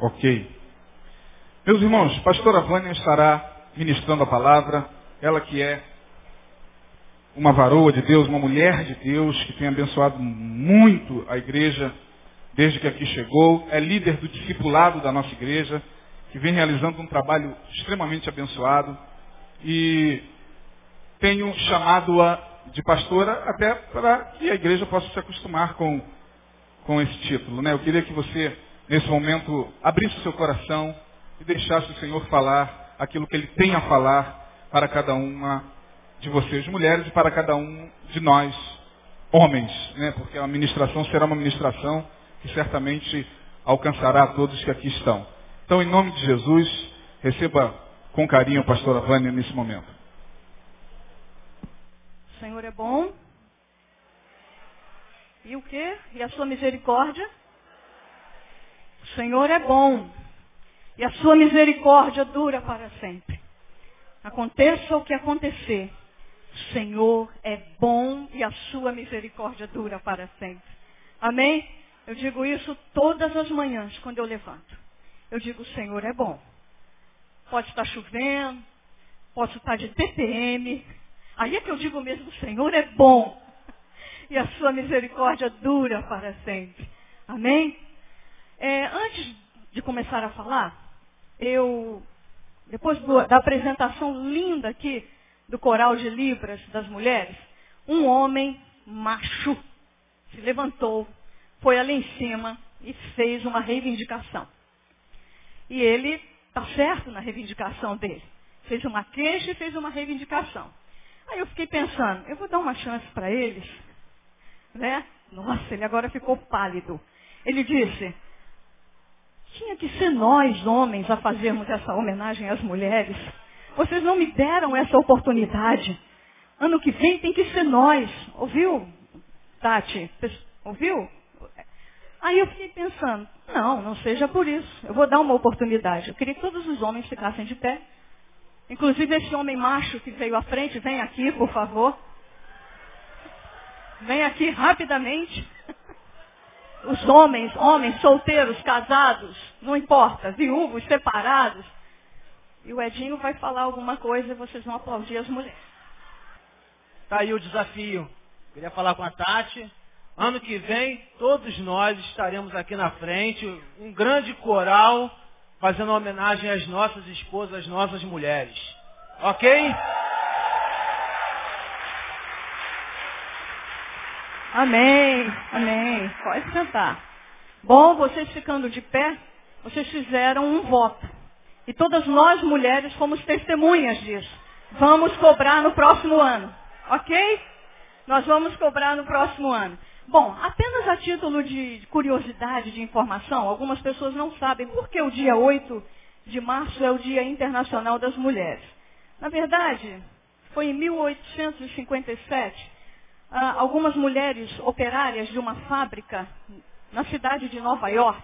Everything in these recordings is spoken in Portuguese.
Ok. Meus irmãos, pastora Vânia estará ministrando a palavra, ela que é uma varoa de Deus, uma mulher de Deus, que tem abençoado muito a igreja desde que aqui chegou, é líder do discipulado da nossa igreja, que vem realizando um trabalho extremamente abençoado e tenho chamado-a de pastora até para que a igreja possa se acostumar com, com esse título. Né? Eu queria que você, nesse momento, abrisse o seu coração e deixasse o Senhor falar aquilo que Ele tem a falar para cada uma de vocês, mulheres, e para cada um de nós, homens. Né? Porque a ministração será uma ministração que certamente alcançará a todos que aqui estão. Então, em nome de Jesus, receba com carinho a pastora Vânia nesse momento. O Senhor é bom. E o quê? E a sua misericórdia? Senhor é bom. E a sua misericórdia dura para sempre. Aconteça o que acontecer. O Senhor é bom e a sua misericórdia dura para sempre. Amém? Eu digo isso todas as manhãs quando eu levanto. Eu digo, o Senhor é bom. Pode estar chovendo, posso estar de TPM. Aí é que eu digo mesmo, o Senhor é bom. E a sua misericórdia dura para sempre. Amém? É, antes de começar a falar, eu, depois do, da apresentação linda aqui do coral de Libras das mulheres, um homem macho se levantou foi ali em cima e fez uma reivindicação. E ele está certo na reivindicação dele. Fez uma queixa e fez uma reivindicação. Aí eu fiquei pensando, eu vou dar uma chance para eles. Né? Nossa, ele agora ficou pálido. Ele disse, tinha que ser nós, homens, a fazermos essa homenagem às mulheres. Vocês não me deram essa oportunidade. Ano que vem tem que ser nós. Ouviu, Tati? Ouviu? Aí eu fiquei pensando, não, não seja por isso. Eu vou dar uma oportunidade. Eu queria que todos os homens ficassem de pé. Inclusive esse homem macho que veio à frente, vem aqui, por favor. Vem aqui rapidamente. Os homens, homens solteiros, casados, não importa, viúvos, separados. E o Edinho vai falar alguma coisa e vocês vão aplaudir as mulheres. Tá aí o desafio. Queria falar com a Tati. Ano que vem, todos nós estaremos aqui na frente, um grande coral, fazendo homenagem às nossas esposas, às nossas mulheres. Ok? Amém, amém. Pode sentar. Bom, vocês ficando de pé, vocês fizeram um voto. E todas nós mulheres fomos testemunhas disso. Vamos cobrar no próximo ano. Ok? Nós vamos cobrar no próximo ano. Bom, apenas a título de curiosidade, de informação, algumas pessoas não sabem por que o dia 8 de março é o Dia Internacional das Mulheres. Na verdade, foi em 1857, ah, algumas mulheres operárias de uma fábrica na cidade de Nova York,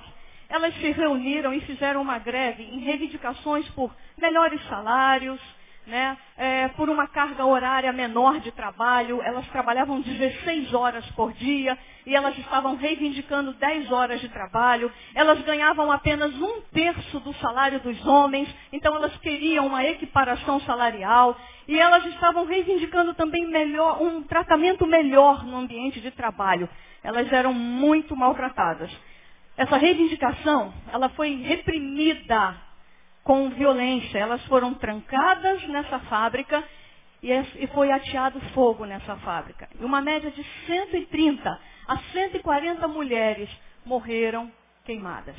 elas se reuniram e fizeram uma greve em reivindicações por melhores salários, né, é, por uma carga horária menor de trabalho, elas trabalhavam 16 horas por dia e elas estavam reivindicando 10 horas de trabalho, elas ganhavam apenas um terço do salário dos homens, então elas queriam uma equiparação salarial e elas estavam reivindicando também melhor, um tratamento melhor no ambiente de trabalho. Elas eram muito maltratadas. Essa reivindicação, ela foi reprimida com violência. Elas foram trancadas nessa fábrica e foi ateado fogo nessa fábrica. E uma média de 130 a 140 mulheres morreram queimadas.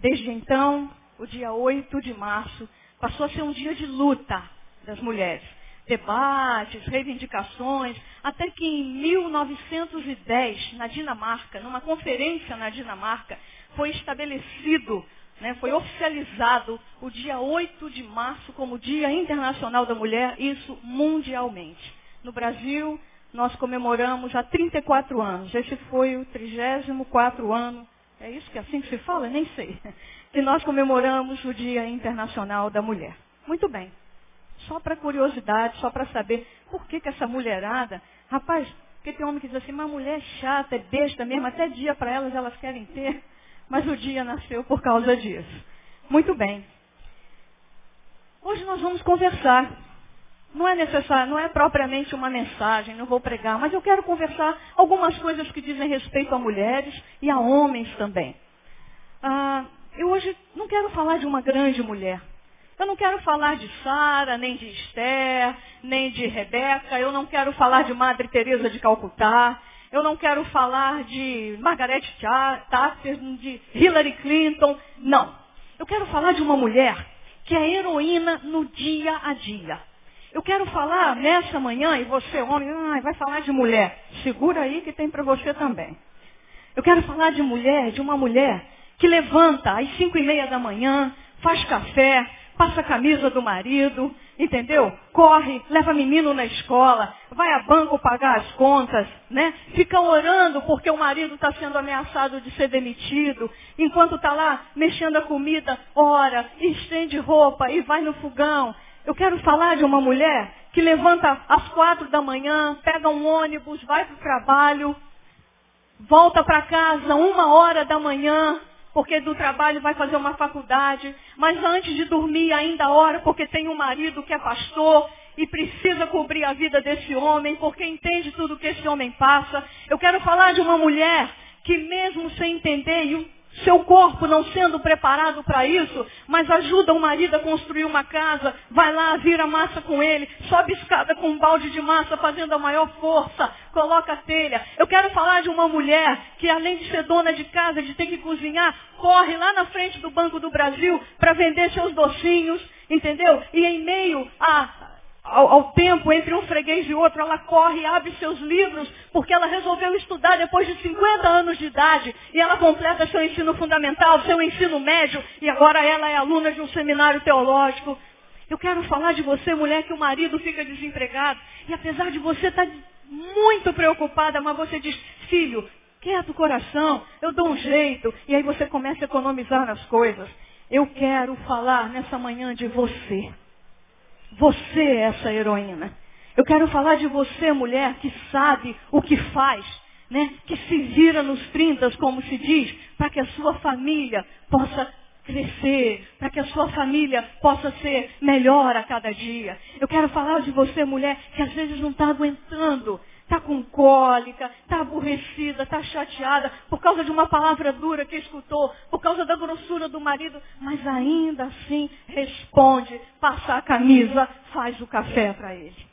Desde então, o dia 8 de março passou a ser um dia de luta das mulheres. Debates, reivindicações, até que em 1910, na Dinamarca, numa conferência na Dinamarca, foi estabelecido né, foi oficializado o dia 8 de março como Dia Internacional da Mulher, isso mundialmente. No Brasil, nós comemoramos há 34 anos. Esse foi o 34 ano, é isso que é assim que se fala? Nem sei. Que nós comemoramos o Dia Internacional da Mulher. Muito bem. Só para curiosidade, só para saber por que, que essa mulherada, rapaz, porque tem homem que diz assim, uma mulher é chata, é besta mesmo, até dia para elas elas querem ter. mas o dia nasceu por causa disso. Muito bem. Hoje nós vamos conversar. Não é necessário, não é propriamente uma mensagem, não vou pregar, mas eu quero conversar algumas coisas que dizem respeito a mulheres e a homens também. Ah, eu hoje não quero falar de uma grande mulher. Eu não quero falar de Sara, nem de Esther, nem de Rebeca. Eu não quero falar de Madre Teresa de Calcutá. Eu não quero falar de Margaret Thatcher, de Hillary Clinton. Não. Eu quero falar de uma mulher que é heroína no dia a dia. Eu quero falar nessa manhã, e você, homem, vai falar de mulher. Segura aí que tem para você também. Eu quero falar de mulher, de uma mulher que levanta às cinco e meia da manhã, faz café, passa a camisa do marido, entendeu? Corre, leva menino na escola, vai a banco pagar as contas, né? Fica orando porque o marido está sendo ameaçado de ser demitido. Enquanto está lá mexendo a comida, ora, estende roupa e vai no fogão. Eu quero falar de uma mulher que levanta às quatro da manhã, pega um ônibus, vai para o trabalho, volta para casa uma hora da manhã, porque do trabalho vai fazer uma faculdade, mas antes de dormir ainda ora, porque tem um marido que é pastor e precisa cobrir a vida desse homem, porque entende tudo que esse homem passa. Eu quero falar de uma mulher que mesmo sem entender, e seu corpo não sendo preparado para isso, mas ajuda o marido a construir uma casa, vai lá, vira massa com ele, sobe escada com um balde de massa, fazendo a maior força, coloca a telha. Eu quero falar de uma mulher que além de ser dona de casa, de ter que cozinhar, corre lá na frente do Banco do Brasil para vender seus docinhos, entendeu? E em meio a ao, ao, tempo entre um freguês e outro, ela corre e abre seus livros, porque ela resolveu estudar depois de 50 anos de idade, e ela completa seu ensino fundamental, seu ensino médio, e agora ela é aluna de um seminário teológico. Eu quero falar de você, mulher, que o marido fica desempregado, e apesar de você estar muito preocupada, mas você diz, filho, quieto o coração, eu dou um jeito, e aí você começa a economizar nas coisas. Eu quero falar nessa manhã de você. Você é essa heroína. Eu quero falar de você, mulher, que sabe o que faz, né? que se vira nos trintas, como se diz, para que a sua família possa crescer, para que a sua família possa ser melhor a cada dia. Eu quero falar de você, mulher, que às vezes não está aguentando está com cólica, está aborrecida, está chateada por causa de uma palavra dura que escutou, por causa da grossura do marido, mas ainda assim responde, passa a camisa, faz o café para ele.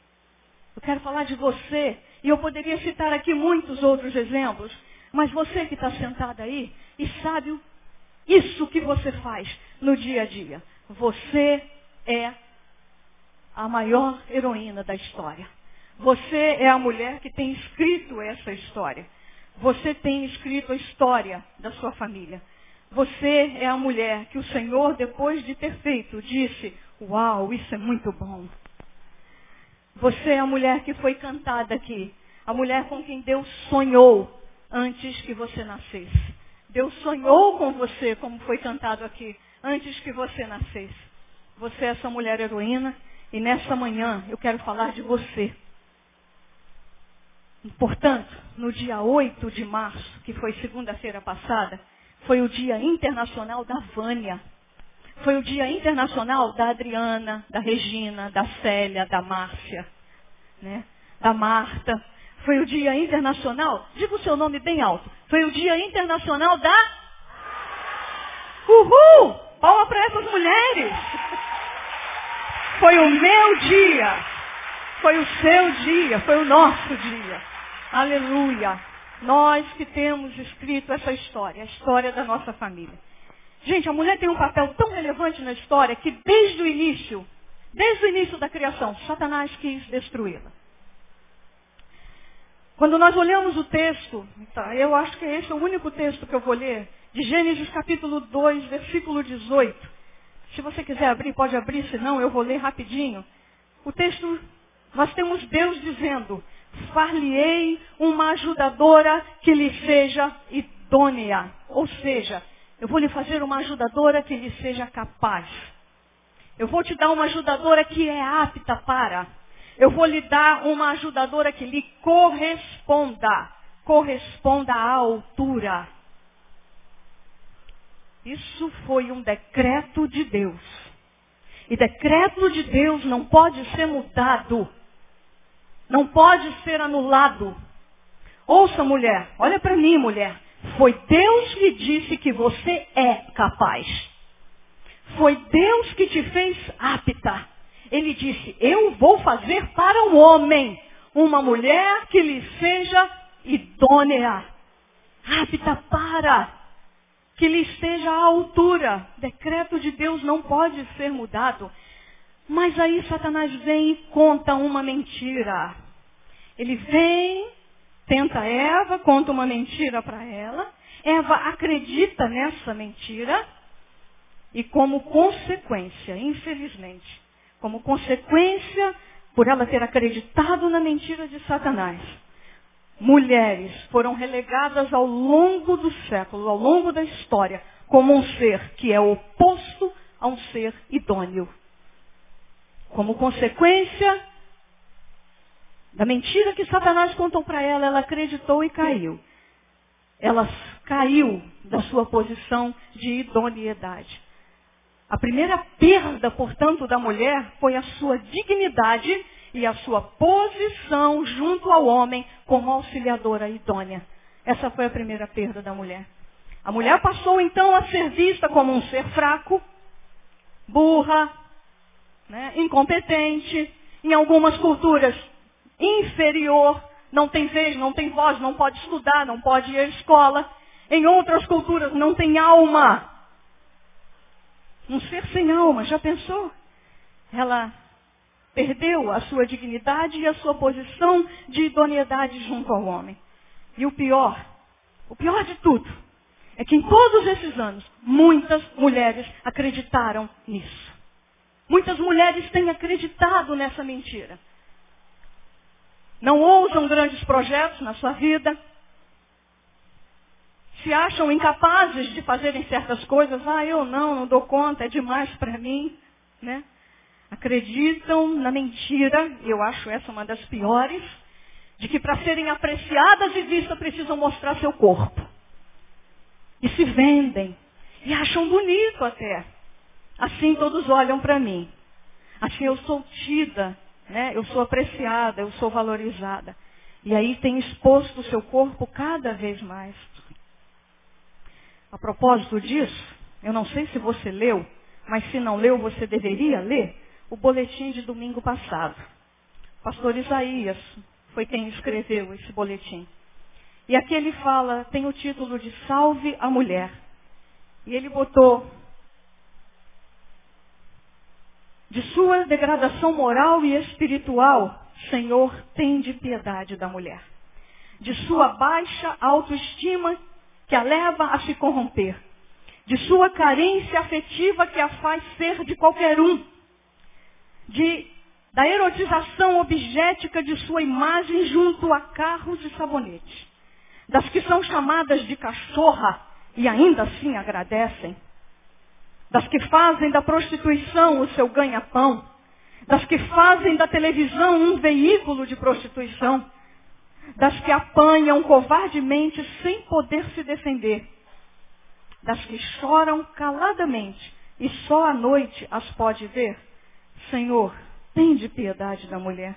Eu quero falar de você, e eu poderia citar aqui muitos outros exemplos, mas você que está sentada aí e sabe isso que você faz no dia a dia. Você é a maior heroína da história. Você é a mulher que tem escrito essa história. Você tem escrito a história da sua família. Você é a mulher que o Senhor, depois de ter feito, disse: Uau, isso é muito bom. Você é a mulher que foi cantada aqui. A mulher com quem Deus sonhou antes que você nascesse. Deus sonhou com você, como foi cantado aqui, antes que você nascesse. Você é essa mulher heroína. E nessa manhã eu quero falar de você. Portanto, no dia 8 de março, que foi segunda-feira passada, foi o Dia Internacional da Vânia. Foi o Dia Internacional da Adriana, da Regina, da Célia, da Márcia, né? da Marta. Foi o Dia Internacional, diga o seu nome bem alto, foi o Dia Internacional da... Uhul! Palma para essas mulheres! Foi o meu dia, foi o seu dia, foi o nosso dia. Aleluia. Nós que temos escrito essa história, a história da nossa família. Gente, a mulher tem um papel tão relevante na história que desde o início, desde o início da criação, Satanás quis destruí-la. Quando nós olhamos o texto, tá, eu acho que esse é o único texto que eu vou ler, de Gênesis capítulo 2, versículo 18. Se você quiser abrir, pode abrir, senão eu vou ler rapidinho. O texto, nós temos Deus dizendo, far-lhe-ei uma ajudadora que lhe seja idônea. Ou seja, eu vou lhe fazer uma ajudadora que lhe seja capaz. Eu vou te dar uma ajudadora que é apta para. Eu vou lhe dar uma ajudadora que lhe corresponda. Corresponda à altura. Isso foi um decreto de Deus. E decreto de Deus não pode ser mudado. Não pode ser anulado. Ouça, mulher, olha para mim, mulher. Foi Deus que disse que você é capaz. Foi Deus que te fez apta. Ele disse, eu vou fazer para o homem uma mulher que lhe seja idônea, apta para, que lhe esteja à altura. Decreto de Deus não pode ser mudado. Mas aí Satanás vem e conta uma mentira. Ele vem, tenta Eva, conta uma mentira para ela. Eva acredita nessa mentira. E como consequência, infelizmente, como consequência por ela ter acreditado na mentira de Satanás, mulheres foram relegadas ao longo do século, ao longo da história, como um ser que é oposto a um ser idôneo. Como consequência da mentira que Satanás contou para ela, ela acreditou e caiu. Ela caiu da sua posição de idoneidade. A primeira perda, portanto, da mulher foi a sua dignidade e a sua posição junto ao homem como auxiliadora idônea. Essa foi a primeira perda da mulher. A mulher passou então a ser vista como um ser fraco, burra, né, incompetente, em algumas culturas inferior, não tem vez, não tem voz, não pode estudar, não pode ir à escola. Em outras culturas não tem alma. Um ser sem alma, já pensou? Ela perdeu a sua dignidade e a sua posição de idoneidade junto ao homem. E o pior, o pior de tudo, é que em todos esses anos, muitas mulheres acreditaram nisso. Muitas mulheres têm acreditado nessa mentira. Não ousam grandes projetos na sua vida, se acham incapazes de fazerem certas coisas, ah, eu não, não dou conta, é demais para mim, né? Acreditam na mentira, eu acho essa uma das piores, de que para serem apreciadas e vistas precisam mostrar seu corpo. E se vendem. E acham bonito até. Assim todos olham para mim. Assim eu sou tida, né? eu sou apreciada, eu sou valorizada. E aí tem exposto o seu corpo cada vez mais. A propósito disso, eu não sei se você leu, mas se não leu, você deveria ler o boletim de domingo passado. O pastor Isaías foi quem escreveu esse boletim. E aqui ele fala, tem o título de Salve a Mulher. E ele botou de sua degradação moral e espiritual, Senhor, tem de piedade da mulher. De sua baixa autoestima que a leva a se corromper, de sua carência afetiva que a faz ser de qualquer um, de, da erotização objetica de sua imagem junto a carros e sabonetes, das que são chamadas de cachorra e ainda assim agradecem, das que fazem da prostituição o seu ganha-pão, das que fazem da televisão um veículo de prostituição, das que apanham covardemente sem poder se defender, das que choram caladamente e só à noite as pode ver. Senhor, tem de piedade da mulher.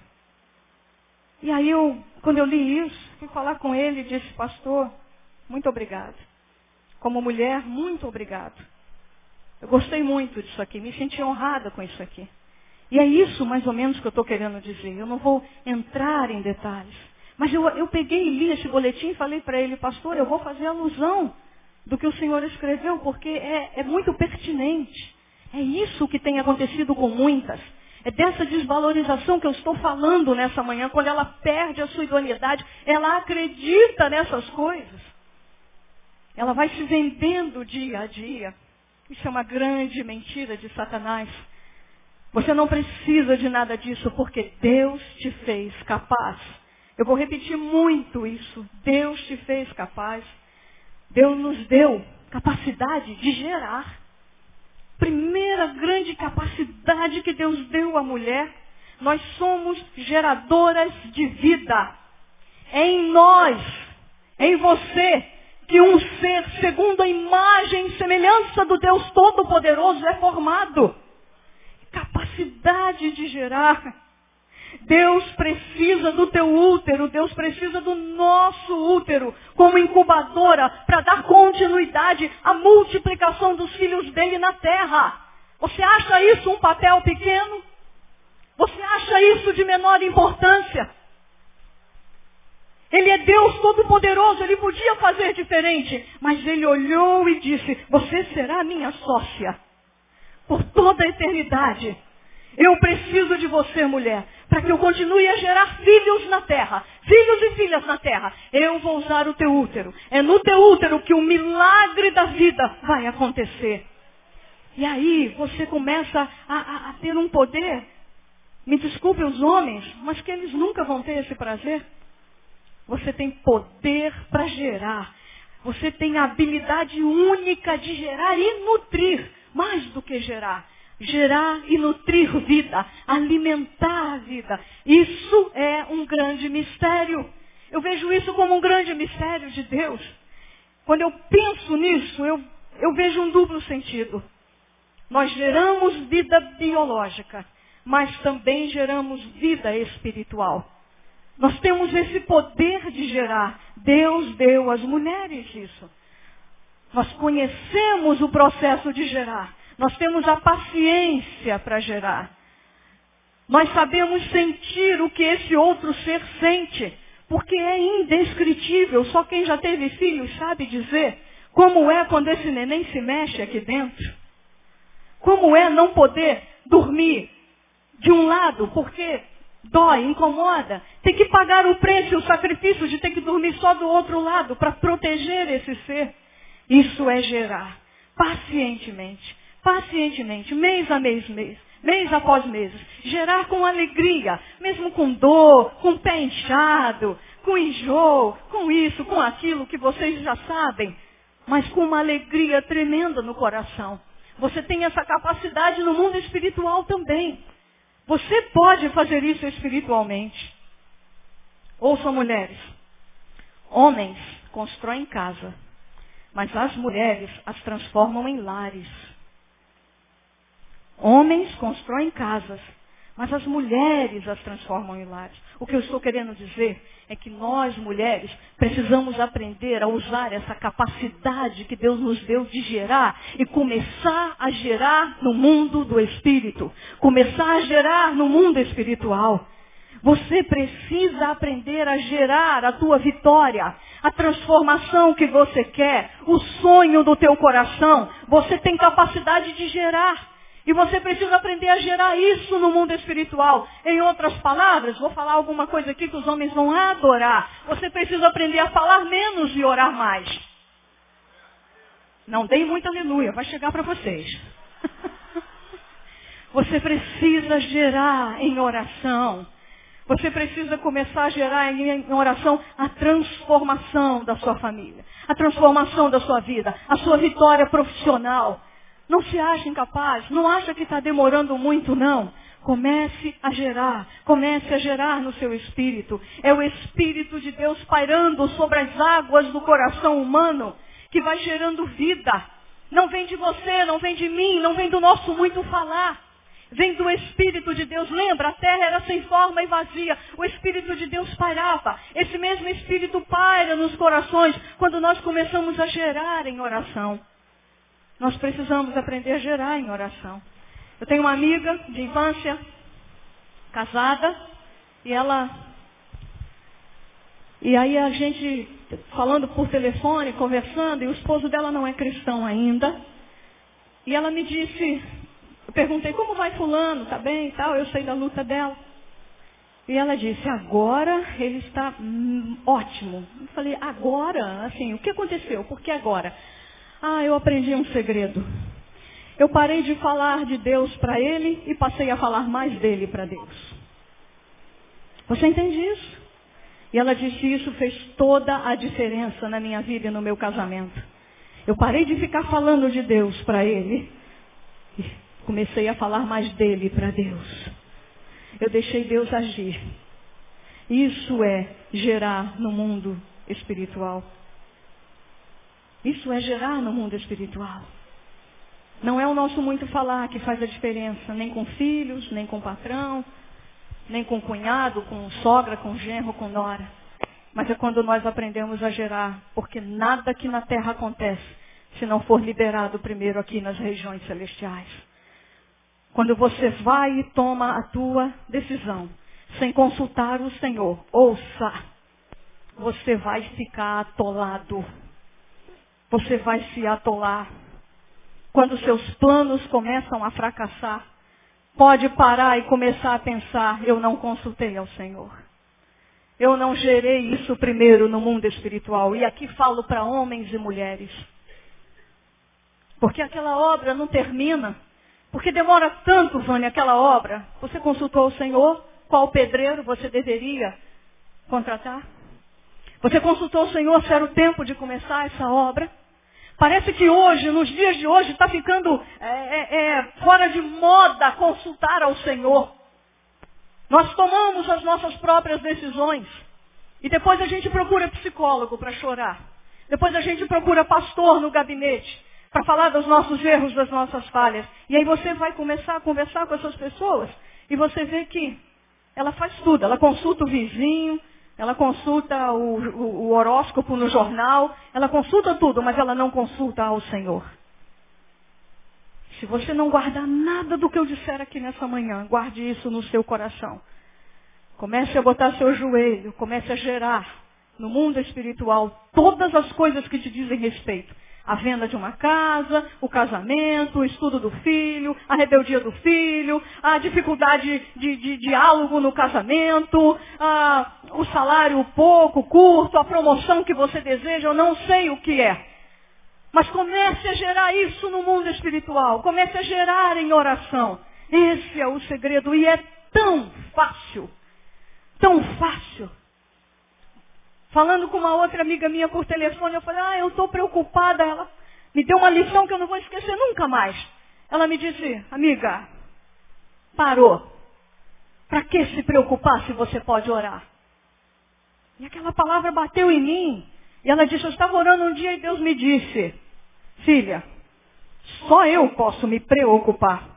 E aí eu, quando eu li isso, fui falar com ele e disse, pastor, muito obrigado. Como mulher, muito obrigado. Eu gostei muito disso aqui, me senti honrada com isso aqui. E é isso mais ou menos que eu estou querendo dizer. Eu não vou entrar em detalhes. Mas eu, eu peguei e li esse boletim e falei para ele, pastor, eu vou fazer alusão do que o senhor escreveu, porque é, é muito pertinente. É isso que tem acontecido com muitas. É dessa desvalorização que eu estou falando nessa manhã, quando ela perde a sua idoneidade, ela acredita nessas coisas. Ela vai se vendendo dia a dia. Isso é uma grande mentira de Satanás. Você não precisa de nada disso, porque Deus te fez capaz eu vou repetir muito isso. Deus te fez capaz. Deus nos deu capacidade de gerar. Primeira grande capacidade que Deus deu à mulher. Nós somos geradoras de vida. É em nós, em você, que um ser segundo a imagem e semelhança do Deus Todo-Poderoso é formado. Capacidade de gerar. Deus precisa do teu útero, Deus precisa do nosso útero como incubadora para dar continuidade à multiplicação dos filhos dele na terra. Você acha isso um papel pequeno? Você acha isso de menor importância? Ele é Deus Todo-Poderoso, ele podia fazer diferente, mas ele olhou e disse: Você será minha sócia por toda a eternidade. Eu preciso de você, mulher, para que eu continue a gerar filhos na terra, filhos e filhas na terra. Eu vou usar o teu útero. É no teu útero que o milagre da vida vai acontecer. E aí você começa a, a, a ter um poder. Me desculpe os homens, mas que eles nunca vão ter esse prazer. Você tem poder para gerar. Você tem a habilidade única de gerar e nutrir, mais do que gerar. Gerar e nutrir vida, alimentar a vida. Isso é um grande mistério. Eu vejo isso como um grande mistério de Deus. Quando eu penso nisso, eu, eu vejo um duplo sentido. Nós geramos vida biológica, mas também geramos vida espiritual. Nós temos esse poder de gerar. Deus deu às mulheres isso. Nós conhecemos o processo de gerar. Nós temos a paciência para gerar. Nós sabemos sentir o que esse outro ser sente, porque é indescritível. Só quem já teve filhos sabe dizer como é quando esse neném se mexe aqui dentro. Como é não poder dormir de um lado, porque dói, incomoda. Tem que pagar o preço, o sacrifício de ter que dormir só do outro lado para proteger esse ser. Isso é gerar pacientemente, pacientemente, mês a mês, mês, mês após mês. Gerar com alegria, mesmo com dor, com pé inchado, com enjoo, com isso, com aquilo que vocês já sabem, mas com uma alegria tremenda no coração. Você tem essa capacidade no mundo espiritual também. Você pode fazer isso espiritualmente. Ouçam mulheres. Homens constroem casa, mas as mulheres as transformam em lares. Homens constroem casas, mas as mulheres as transformam em lares. O que eu estou querendo dizer é que nós, mulheres, precisamos aprender a usar essa capacidade que Deus nos deu de gerar e começar a gerar no mundo do espírito, começar a gerar no mundo espiritual. Você precisa aprender a gerar a tua vitória, a transformação que você quer, o sonho do teu coração. Você tem capacidade de gerar. E você precisa aprender a gerar isso no mundo espiritual. Em outras palavras, vou falar alguma coisa aqui que os homens vão adorar. Você precisa aprender a falar menos e orar mais. Não dei muito aleluia, vai chegar para vocês. Você precisa gerar em oração. Você precisa começar a gerar em oração a transformação da sua família, a transformação da sua vida, a sua vitória profissional. Não se acha incapaz, não acha que está demorando muito, não. Comece a gerar, comece a gerar no seu espírito. É o Espírito de Deus pairando sobre as águas do coração humano que vai gerando vida. Não vem de você, não vem de mim, não vem do nosso muito falar. Vem do Espírito de Deus. Lembra, a terra era sem forma e vazia. O Espírito de Deus pairava. Esse mesmo Espírito paira nos corações quando nós começamos a gerar em oração. Nós precisamos aprender a gerar em oração. Eu tenho uma amiga de infância, casada, e ela. E aí a gente falando por telefone, conversando, e o esposo dela não é cristão ainda. E ela me disse, eu perguntei, como vai fulano? Tá bem e tal? Eu sei da luta dela. E ela disse, agora ele está hum, ótimo. Eu falei, agora? Assim, o que aconteceu? Por que agora? Ah, eu aprendi um segredo. Eu parei de falar de Deus para ele e passei a falar mais dele para Deus. Você entende isso? E ela disse: Isso fez toda a diferença na minha vida e no meu casamento. Eu parei de ficar falando de Deus para ele e comecei a falar mais dele para Deus. Eu deixei Deus agir. Isso é gerar no mundo espiritual. Isso é gerar no mundo espiritual. Não é o nosso muito falar que faz a diferença, nem com filhos, nem com patrão, nem com cunhado, com sogra, com genro, com nora. Mas é quando nós aprendemos a gerar, porque nada aqui na terra acontece se não for liberado primeiro aqui nas regiões celestiais. Quando você vai e toma a tua decisão, sem consultar o Senhor, ouça, você vai ficar atolado. Você vai se atolar. Quando seus planos começam a fracassar, pode parar e começar a pensar, eu não consultei ao Senhor. Eu não gerei isso primeiro no mundo espiritual. E aqui falo para homens e mulheres. Porque aquela obra não termina. Porque demora tanto, Vânia, aquela obra. Você consultou o Senhor? Qual pedreiro você deveria contratar? Você consultou o Senhor se era o tempo de começar essa obra? Parece que hoje, nos dias de hoje, está ficando é, é, é, fora de moda consultar ao Senhor. Nós tomamos as nossas próprias decisões. E depois a gente procura psicólogo para chorar. Depois a gente procura pastor no gabinete para falar dos nossos erros, das nossas falhas. E aí você vai começar a conversar com essas pessoas e você vê que ela faz tudo. Ela consulta o vizinho, ela consulta o, o, horóscopo no jornal, ela consulta tudo, mas ela não consulta ao Senhor. Se você não guardar nada do que eu disser aqui nessa manhã, guarde isso no seu coração. Comece a botar seu joelho, comece a gerar no mundo espiritual todas as coisas que te dizem respeito. A venda de uma casa, o casamento, o estudo do filho, a rebeldia do filho, a dificuldade de, de diálogo no casamento, a, salário pouco, curto, a promoção que você deseja, eu não sei o que é. Mas comece a gerar isso no mundo espiritual. Comece a gerar em oração. Esse é o segredo. E é tão fácil. Tão fácil. Falando com uma outra amiga minha por telefone, eu falei, ah, eu estou preocupada. Ela me deu uma lição que eu não vou esquecer nunca mais. Ela me disse, amiga, parou. Para que se preocupar se você pode orar? E aquela palavra bateu em mim. E ela disse, eu estava orando um dia e Deus me disse, filha, só eu posso me preocupar.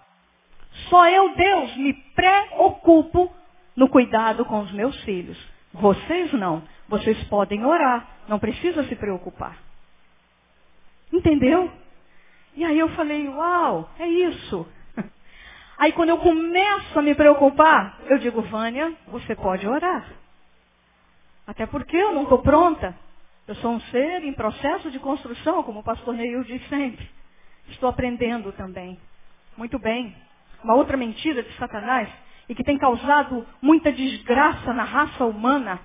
Só eu, Deus, me preocupo no cuidado com os meus filhos. Vocês não. Vocês podem orar. Não precisa se preocupar. Entendeu? E aí eu falei, uau, é isso. Aí quando eu começo a me preocupar, eu digo, Vânia, você pode orar. Até porque eu não estou pronta. Eu sou um ser em processo de construção, como o pastor Neil diz sempre. Estou aprendendo também. Muito bem. Uma outra mentira de Satanás e que tem causado muita desgraça na raça humana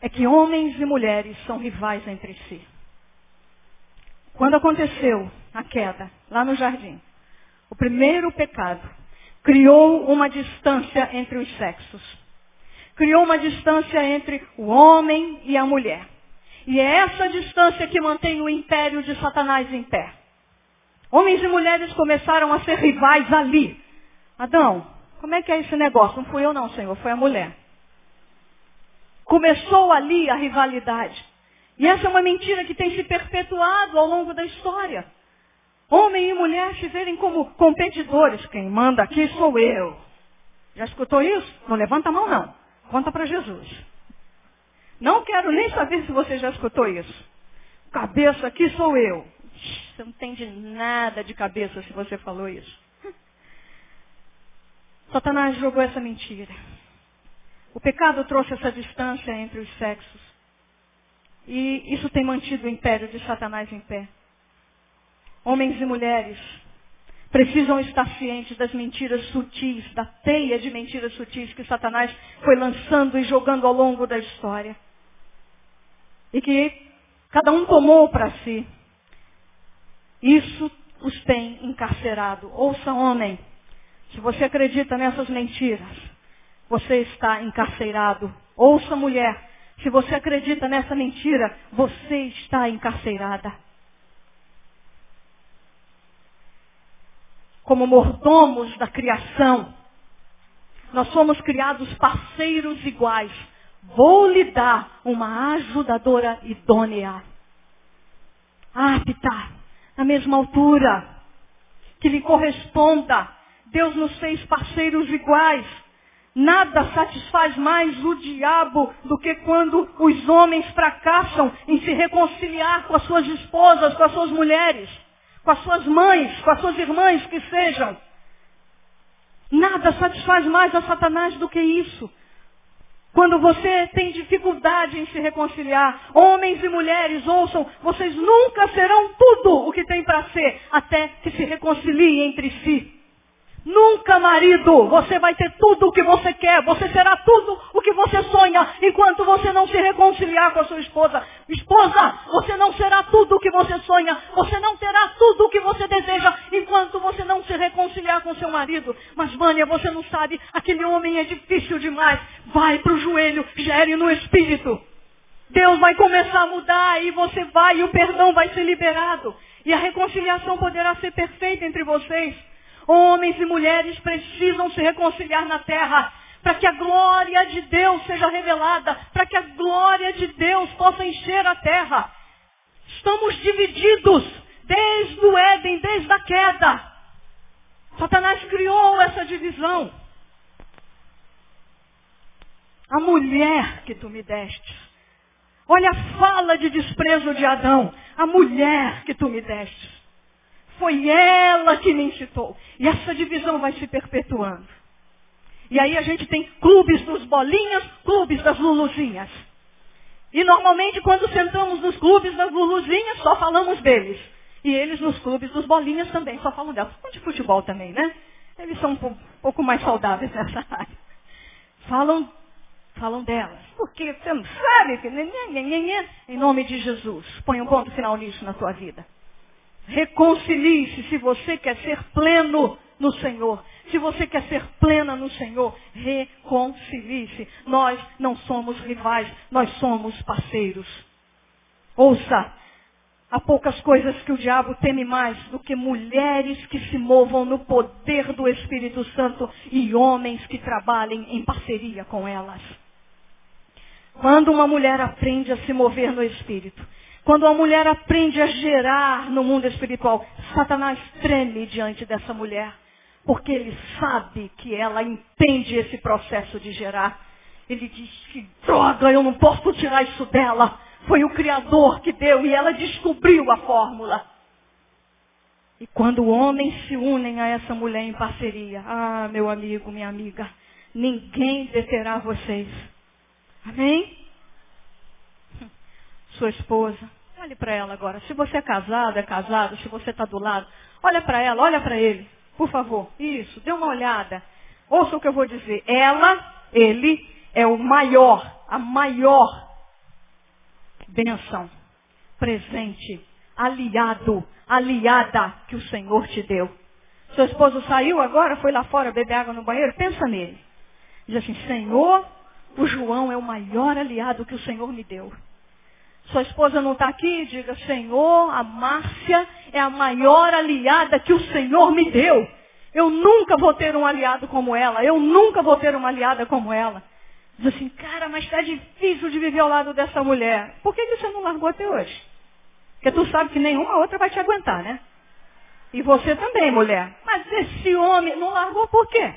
é que homens e mulheres são rivais entre si. Quando aconteceu a queda lá no jardim, o primeiro pecado criou uma distância entre os sexos criou uma distância entre o homem e a mulher. E é essa distância que mantém o império de Satanás em pé. Homens e mulheres começaram a ser rivais ali. Adão, como é que é esse negócio? Não fui eu não, Senhor, foi a mulher. Começou ali a rivalidade. E essa é uma mentira que tem se perpetuado ao longo da história. Homem e mulher se verem como competidores. Quem manda aqui sou eu. Já escutou isso? Não levanta a mão não. Conta para Jesus. Não quero nem saber se você já escutou isso. Cabeça aqui sou eu. Você não entende nada de cabeça se você falou isso. Satanás jogou essa mentira. O pecado trouxe essa distância entre os sexos. E isso tem mantido o império de Satanás em pé. Homens e mulheres precisam estar cientes das mentiras sutis, da teia de mentiras sutis que Satanás foi lançando e jogando ao longo da história. E que cada um tomou para si. Isso os tem encarcerado. Ouça, homem, se você acredita nessas mentiras, você está encarcerado. Ouça, mulher, se você acredita nessa mentira, você está encarcerada. Como mordomos da criação. Nós somos criados parceiros iguais. Vou lhe dar uma ajudadora idônea, apta, na mesma altura, que lhe corresponda. Deus nos fez parceiros iguais. Nada satisfaz mais o diabo do que quando os homens fracassam em se reconciliar com as suas esposas, com as suas mulheres, com as suas mães, com as suas irmãs que sejam. Nada satisfaz mais a Satanás do que isso. Quando você tem dificuldade em se reconciliar, homens e mulheres, ouçam, vocês nunca serão tudo o que tem para ser, até que se reconciliem entre si. Nunca, marido, você vai ter tudo o que você quer, você será tudo o que você sonha, enquanto você não se reconciliar com a sua esposa. Esposa, você não será tudo o que você sonha, você não terá tudo o que você deseja, enquanto você não se reconciliar com seu marido. Mas, Vânia, você não sabe, aquele homem é difícil demais. Vai para o joelho, gere no espírito. Deus vai começar a mudar e você vai, e o perdão vai ser liberado. E a reconciliação poderá ser perfeita entre vocês. Homens e mulheres precisam se reconciliar na terra para que a glória de Deus seja revelada, para que a glória de Deus possa encher a terra. Estamos divididos desde o Éden, desde a queda. Satanás criou essa divisão. A mulher que tu me deste. Olha a fala de desprezo de Adão. A mulher que tu me deste. Foi ela que me incitou. E essa divisão vai se perpetuando. E aí a gente tem clubes dos bolinhas, clubes das luluzinhas. E normalmente quando sentamos nos clubes das luluzinhas, só falamos deles. E eles nos clubes dos bolinhas também, só falam delas. Falam de futebol também, né? Eles são um pouco mais saudáveis nessa área. Falam, falam delas. Porque você não sabe que... Em nome de Jesus, põe um ponto final nisso na sua vida. Reconcilie-se se você quer ser pleno no Senhor. Se você quer ser plena no Senhor, reconcilie-se. Nós não somos rivais, nós somos parceiros. Ouça, há poucas coisas que o diabo teme mais do que mulheres que se movam no poder do Espírito Santo e homens que trabalhem em parceria com elas. Quando uma mulher aprende a se mover no Espírito, quando a mulher aprende a gerar no mundo espiritual, Satanás treme diante dessa mulher, porque ele sabe que ela entende esse processo de gerar. Ele diz que droga, eu não posso tirar isso dela. Foi o Criador que deu e ela descobriu a fórmula. E quando homens se unem a essa mulher em parceria, ah, meu amigo, minha amiga, ninguém deterá vocês. Amém? Sua esposa. Olhe para ela agora. Se você é casado, é casado, se você está do lado, olha para ela, olha para ele. Por favor. Isso, dê uma olhada. Ouça o que eu vou dizer. Ela, ele, é o maior, a maior benção, presente, aliado, aliada que o Senhor te deu. Seu esposo saiu agora, foi lá fora beber água no banheiro, pensa nele. Diz assim, Senhor, o João é o maior aliado que o Senhor me deu. Sua esposa não está aqui? Diga, Senhor, a Márcia é a maior aliada que o Senhor me deu. Eu nunca vou ter um aliado como ela. Eu nunca vou ter uma aliada como ela. Diz assim, cara, mas está difícil de viver ao lado dessa mulher. Por que, que você não largou até hoje? Porque tu sabe que nenhuma outra vai te aguentar, né? E você também, mulher. Mas esse homem não largou por quê?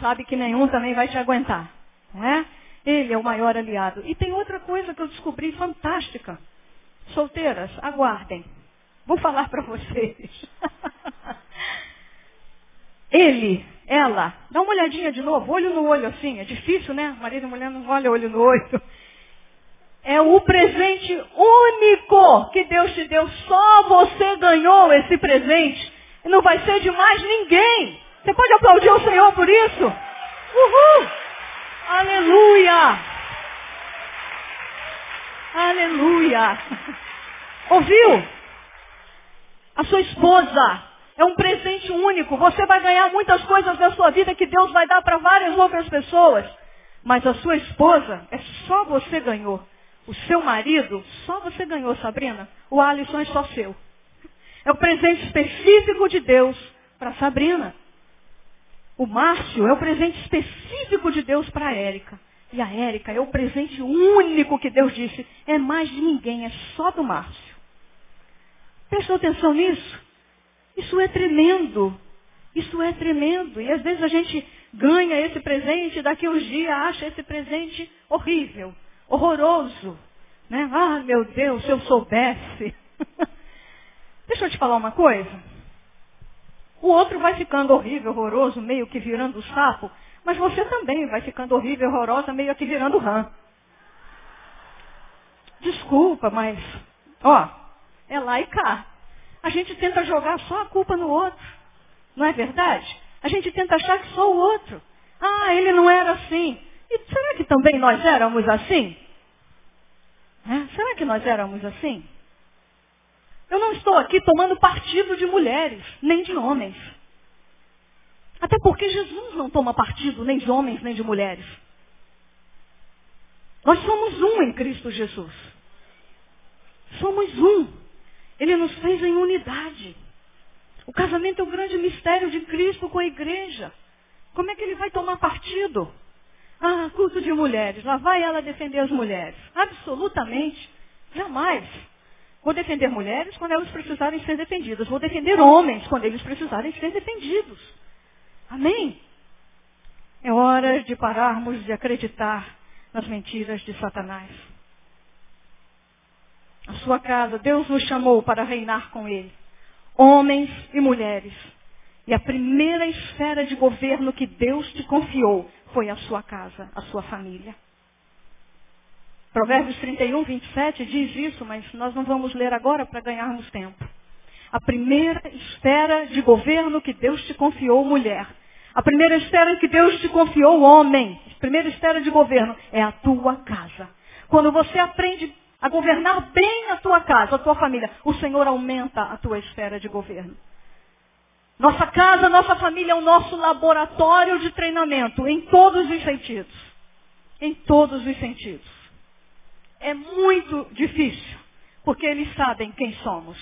Sabe que nenhum também vai te aguentar. Não é? Ele é o maior aliado. E tem outra coisa que eu descobri fantástica. Solteiras, aguardem. Vou falar para vocês. Ele, ela, dá uma olhadinha de novo, olho no olho assim. É difícil, né? Marido e mulher não olha olho no olho. É o presente único que Deus te deu. Só você ganhou esse presente. E não vai ser de mais ninguém. Você pode aplaudir o Senhor por isso? Uhul! Aleluia! Aleluia! Ouviu? A sua esposa é um presente único. Você vai ganhar muitas coisas da sua vida que Deus vai dar para várias outras pessoas. Mas a sua esposa é só você ganhou. O seu marido, só você ganhou, Sabrina. O Alisson é só seu. É o presente específico de Deus para Sabrina. O Márcio é o presente específico de Deus para a Érica. e a Érica. É o presente único que Deus disse. É mais de ninguém, é só do Márcio. Prestou atenção nisso? Isso é tremendo. Isso é tremendo. E às vezes a gente ganha esse presente, daqui uns dias acha esse presente horrível, horroroso. Né? Ah, meu Deus, se eu soubesse. Deixa eu te falar uma coisa. O outro vai ficando horrível, horroroso, meio que virando sapo, mas você também vai ficando horrível, horrorosa, meio que virando rã. Desculpa, mas, ó, é lá e cá. A gente tenta jogar só a culpa no outro. Não é verdade? A gente tenta achar que só o outro. Ah, ele não era assim. E será que também nós éramos assim? É? Será que nós éramos assim? Eu não estou aqui tomando partido de mulheres, nem de homens. Até porque Jesus não toma partido nem de homens, nem de mulheres. Nós somos um em Cristo Jesus. Somos um. Ele nos fez em unidade. O casamento é o grande mistério de Cristo com a igreja. Como é que ele vai tomar partido? Ah, culto de mulheres. Lá vai ela defender as mulheres. Absolutamente. Jamais. Vou defender mulheres quando elas precisarem ser defendidas. Vou defender homens quando eles precisarem ser defendidos. Amém? É hora de pararmos de acreditar nas mentiras de Satanás. A sua casa, Deus nos chamou para reinar com Ele. Homens e mulheres. E a primeira esfera de governo que Deus te confiou foi a sua casa, a sua família. Provérbios 31, 27 diz isso, mas nós não vamos ler agora para ganharmos tempo. A primeira esfera de governo que Deus te confiou, mulher. A primeira esfera que Deus te confiou, homem. A primeira esfera de governo é a tua casa. Quando você aprende a governar bem a tua casa, a tua família, o Senhor aumenta a tua esfera de governo. Nossa casa, nossa família é o nosso laboratório de treinamento em todos os sentidos. Em todos os sentidos é muito difícil, porque eles sabem quem somos.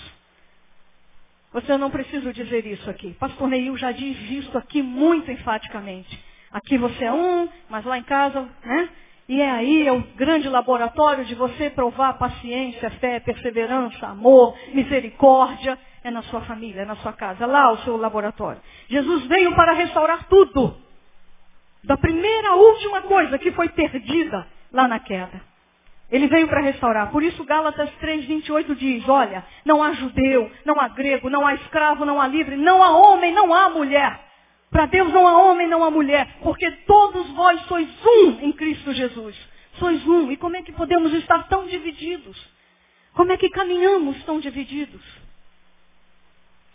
Você não precisa dizer isso aqui. Pastor Neil já diz isso aqui muito enfaticamente. Aqui você é um, mas lá em casa, né? E é aí, é o grande laboratório de você provar paciência, fé, perseverança, amor, misericórdia. É na sua família, é na sua casa. Lá o seu laboratório. Jesus veio para restaurar tudo. Da primeira à última coisa que foi perdida lá na queda. Ele veio para restaurar. Por isso Gálatas 3:28 diz: Olha, não há judeu, não há grego, não há escravo, não há livre, não há homem, não há mulher. Para Deus não há homem, não há mulher, porque todos vós sois um em Cristo Jesus. Sois um. E como é que podemos estar tão divididos? Como é que caminhamos tão divididos?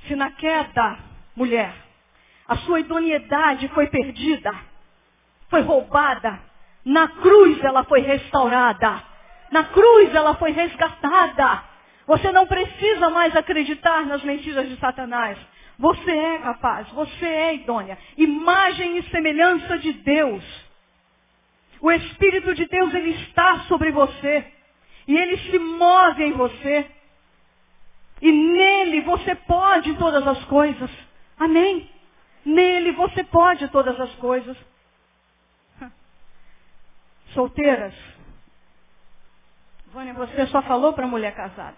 Se na queda, mulher, a sua idoneidade foi perdida, foi roubada, na cruz ela foi restaurada. Na cruz ela foi resgatada. Você não precisa mais acreditar nas mentiras de Satanás. Você é capaz, você é idônea. Imagem e semelhança de Deus. O Espírito de Deus, ele está sobre você. E ele se move em você. E nele você pode todas as coisas. Amém? Nele você pode todas as coisas. Solteiras, Vânia, você só falou para mulher casada.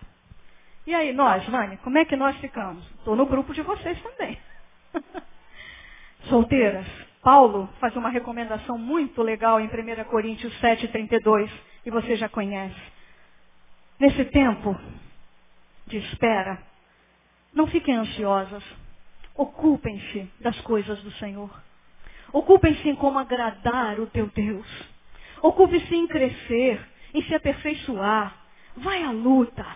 E aí, nós, Vânia, como é que nós ficamos? Estou no grupo de vocês também. Solteiras. Paulo faz uma recomendação muito legal em 1 Coríntios 7,32, e você já conhece. Nesse tempo de espera, não fiquem ansiosas. Ocupem-se das coisas do Senhor. Ocupem-se em como agradar o teu Deus. Ocupe-se em crescer em se aperfeiçoar. Vai à luta,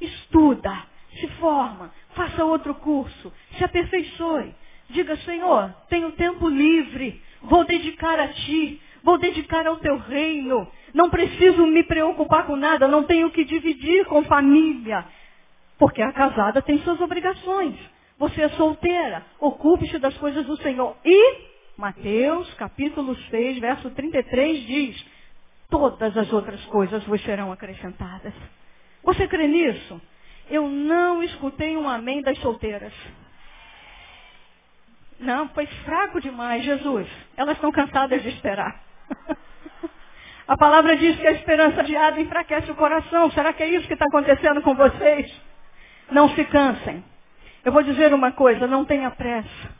estuda, se forma, faça outro curso, se aperfeiçoe. Diga, Senhor, tenho tempo livre, vou dedicar a Ti, vou dedicar ao Teu reino. Não preciso me preocupar com nada, não tenho que dividir com família. Porque a casada tem suas obrigações. Você é solteira, ocupe-se das coisas do Senhor. E Mateus capítulo 6, verso 33 diz, todas as outras coisas vos serão acrescentadas. Você crê nisso? Eu não escutei um amém das solteiras. Não, foi fraco demais, Jesus. Elas estão cansadas de esperar. A palavra diz que a esperança adiada enfraquece o coração. Será que é isso que está acontecendo com vocês? Não se cansem. Eu vou dizer uma coisa, não tenha pressa.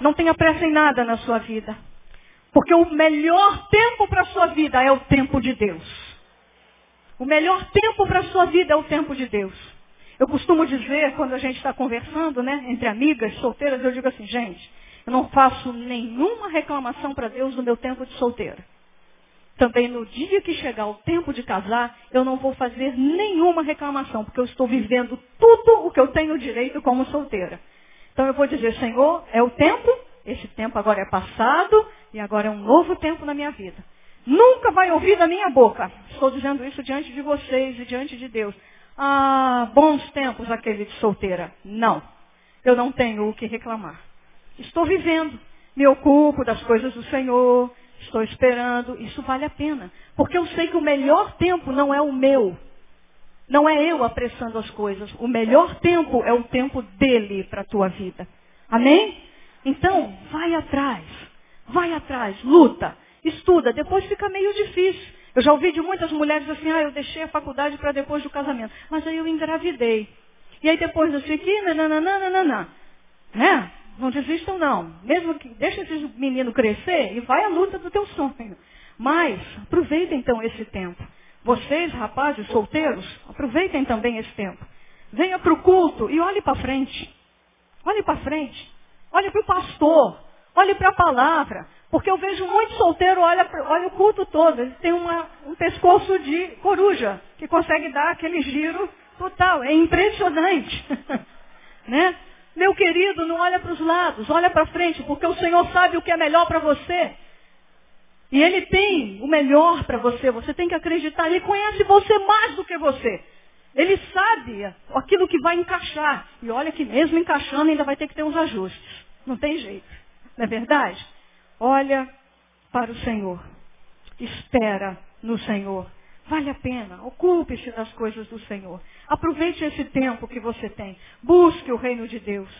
Não tenha pressa em nada na sua vida. Porque o melhor tempo para a sua vida é o tempo de Deus. O melhor tempo para a sua vida é o tempo de Deus. Eu costumo dizer, quando a gente está conversando, né, entre amigas solteiras, eu digo assim, gente, eu não faço nenhuma reclamação para Deus no meu tempo de solteira. Também no dia que chegar o tempo de casar, eu não vou fazer nenhuma reclamação, porque eu estou vivendo tudo o que eu tenho direito como solteira. Então eu vou dizer, Senhor, é o tempo, esse tempo agora é passado e agora é um novo tempo na minha vida. Nunca vai ouvir da minha boca. Estou dizendo isso diante de vocês e diante de Deus. Ah, bons tempos aquele de solteira. Não. Eu não tenho o que reclamar. Estou vivendo. Me ocupo das coisas do Senhor. Estou esperando. Isso vale a pena. Porque eu sei que o melhor tempo não é o meu. Não é eu apressando as coisas. O melhor tempo é o tempo dele para a tua vida. Amém? Então, vai atrás. Vai atrás. Luta. Estuda. Depois fica meio difícil. Eu já ouvi de muitas mulheres assim, ah, eu deixei a faculdade para depois do casamento. Mas aí eu engravidei. E aí depois eu fiquei, nananana, né? Não desistam não. Mesmo que deixa esse menino crescer e vai à luta do teu sonho. Mas aproveitem então esse tempo. Vocês, rapazes solteiros, aproveitem também esse tempo. Venha para o culto e olhe para frente. Olhe para frente. Olhe para o pastor. Olhe para a palavra. Porque eu vejo muito solteiro, olha, olha o culto todo. Ele tem uma, um pescoço de coruja, que consegue dar aquele giro total. É impressionante. né? Meu querido, não olha para os lados, olha para frente, porque o Senhor sabe o que é melhor para você. E Ele tem o melhor para você. Você tem que acreditar. Ele conhece você mais do que você. Ele sabe aquilo que vai encaixar. E olha que mesmo encaixando ainda vai ter que ter uns ajustes. Não tem jeito. Não é verdade? Olha para o Senhor. Espera no Senhor. Vale a pena. Ocupe-se das coisas do Senhor. Aproveite esse tempo que você tem. Busque o reino de Deus.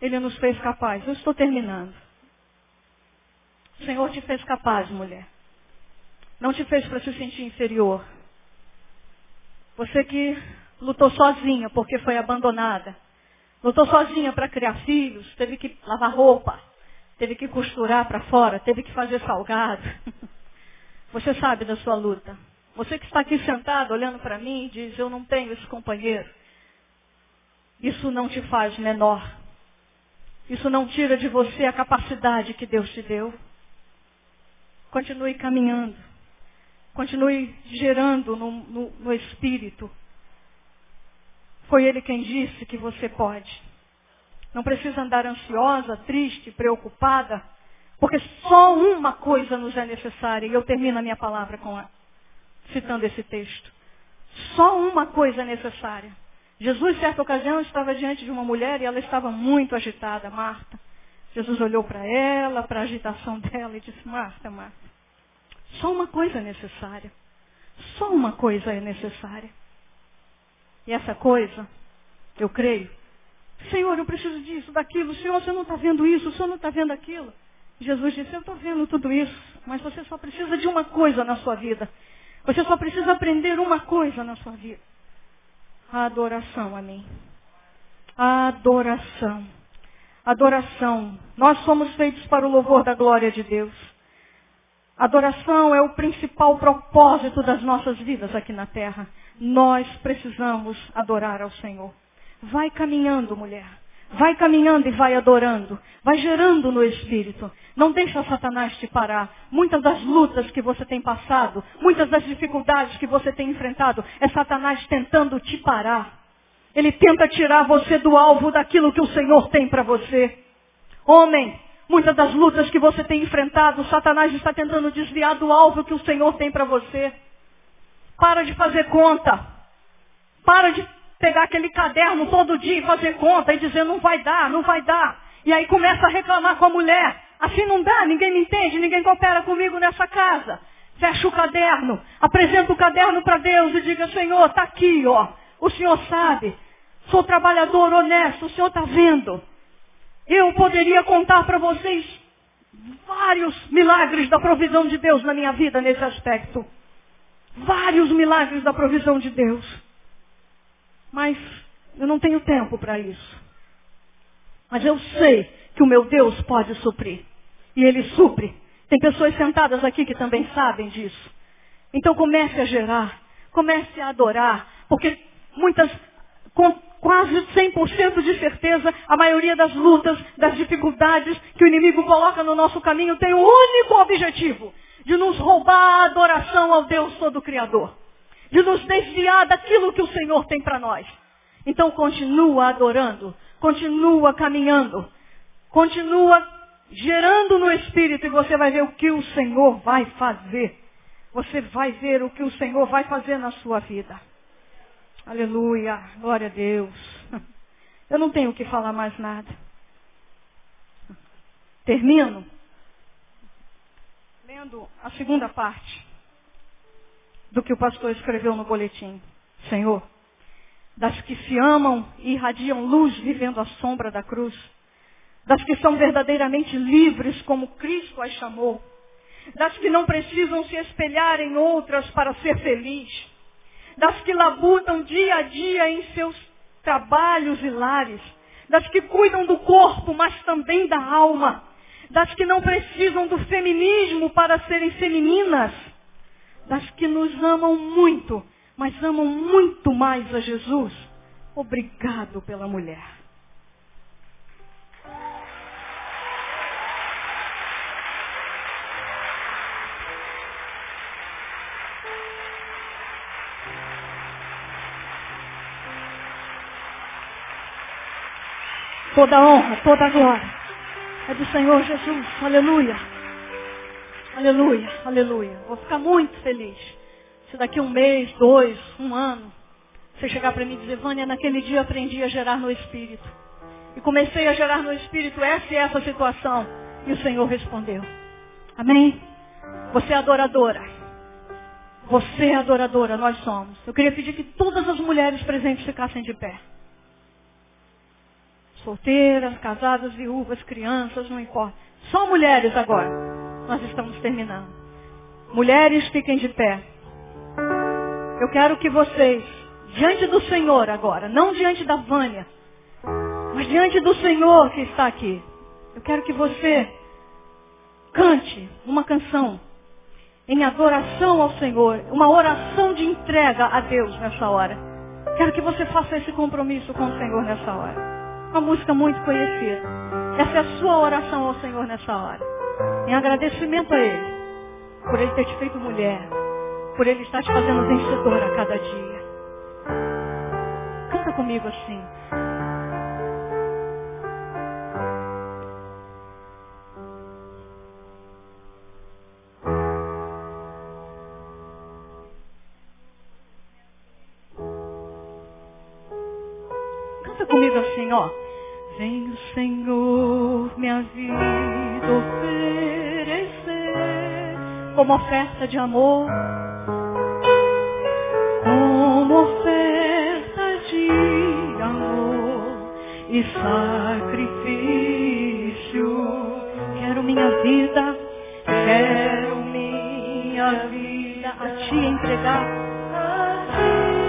Ele nos fez capaz. Eu estou terminando. O Senhor te fez capaz, mulher. Não te fez para se sentir inferior. Você que lutou sozinha porque foi abandonada. Lutou sozinha para criar filhos, teve que lavar roupa, teve que costurar para fora, teve que fazer salgado. Você sabe da sua luta. Você que está aqui sentado olhando para mim e diz, eu não tenho esse companheiro. Isso não te faz menor. Isso não tira de você a capacidade que Deus te deu. Continue caminhando. Continue gerando no, no, no Espírito. Foi Ele quem disse que você pode. Não precisa andar ansiosa, triste, preocupada, porque só uma coisa nos é necessária. E eu termino a minha palavra com a, citando esse texto. Só uma coisa é necessária. Jesus, certa ocasião, estava diante de uma mulher e ela estava muito agitada, Marta. Jesus olhou para ela, para a agitação dela e disse, Marta, Marta, só uma coisa é necessária. Só uma coisa é necessária. E essa coisa, eu creio, Senhor, eu preciso disso, daquilo. Senhor, você não está vendo isso, o Senhor não está vendo aquilo. Jesus disse, eu estou vendo tudo isso, mas você só precisa de uma coisa na sua vida. Você só precisa aprender uma coisa na sua vida. A adoração a mim. A adoração. Adoração. Nós somos feitos para o louvor da glória de Deus. Adoração é o principal propósito das nossas vidas aqui na terra. Nós precisamos adorar ao Senhor. Vai caminhando, mulher. Vai caminhando e vai adorando. Vai gerando no Espírito. Não deixa Satanás te parar. Muitas das lutas que você tem passado, muitas das dificuldades que você tem enfrentado, é Satanás tentando te parar. Ele tenta tirar você do alvo daquilo que o Senhor tem para você. Homem, muitas das lutas que você tem enfrentado, Satanás está tentando desviar do alvo que o Senhor tem para você. Para de fazer conta. Para de pegar aquele caderno todo dia e fazer conta e dizer não vai dar, não vai dar. E aí começa a reclamar com a mulher. Assim não dá, ninguém me entende, ninguém coopera comigo nessa casa. Fecha o caderno, apresenta o caderno para Deus e diga, Senhor, está aqui, ó. O Senhor sabe. Sou trabalhador honesto, o Senhor está vendo. Eu poderia contar para vocês vários milagres da provisão de Deus na minha vida nesse aspecto. Vários milagres da provisão de Deus. Mas eu não tenho tempo para isso. Mas eu sei que o meu Deus pode suprir. E Ele supre. Tem pessoas sentadas aqui que também sabem disso. Então comece a gerar, comece a adorar, porque muitas, quase 100% de certeza, a maioria das lutas, das dificuldades que o inimigo coloca no nosso caminho tem o único objetivo de nos roubar a adoração ao Deus Todo-Criador, de nos desviar daquilo que o Senhor tem para nós. Então continua adorando, continua caminhando, continua gerando no Espírito e você vai ver o que o Senhor vai fazer. Você vai ver o que o Senhor vai fazer na sua vida. Aleluia, glória a Deus. Eu não tenho o que falar mais nada. Termino lendo a segunda parte do que o pastor escreveu no boletim. Senhor, das que se amam e irradiam luz vivendo a sombra da cruz, das que são verdadeiramente livres como Cristo as chamou, das que não precisam se espelhar em outras para ser feliz, das que labutam dia a dia em seus trabalhos e lares, das que cuidam do corpo, mas também da alma, das que não precisam do feminismo para serem femininas, das que nos amam muito, mas amam muito mais a Jesus. Obrigado pela mulher. Toda honra, toda glória é do Senhor Jesus. Aleluia. Aleluia, aleluia. Vou ficar muito feliz. Se daqui um mês, dois, um ano, você chegar para mim e dizer, Vânia, naquele dia aprendi a gerar no Espírito. E comecei a gerar no Espírito essa e essa situação. E o Senhor respondeu. Amém? Você é adoradora. Você é adoradora, nós somos. Eu queria pedir que todas as mulheres presentes ficassem de pé. Solteiras, casadas, viúvas, crianças, não importa. Só mulheres agora. Nós estamos terminando. Mulheres, fiquem de pé. Eu quero que vocês, diante do Senhor agora, não diante da Vânia, mas diante do Senhor que está aqui, eu quero que você cante uma canção em adoração ao Senhor, uma oração de entrega a Deus nessa hora. Quero que você faça esse compromisso com o Senhor nessa hora. Uma música muito conhecida. Essa é a sua oração ao Senhor nessa hora. Em agradecimento a Ele, por Ele ter te feito mulher, por Ele estar te fazendo vencedora a cada dia. Canta comigo assim. Assim, ó. Vem o Senhor minha vida oferecer como oferta de amor, como oferta de amor e sacrifício. Quero minha vida, quero minha vida a ti entregar. A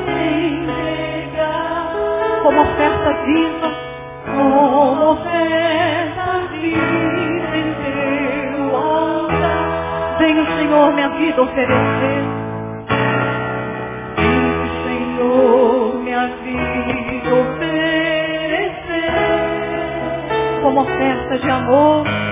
ti entregar como oferta viva como oferta viva em teu altar. Vem o Senhor minha vida oferecer. Vem o Senhor minha vida oferecer. Como oferta de amor.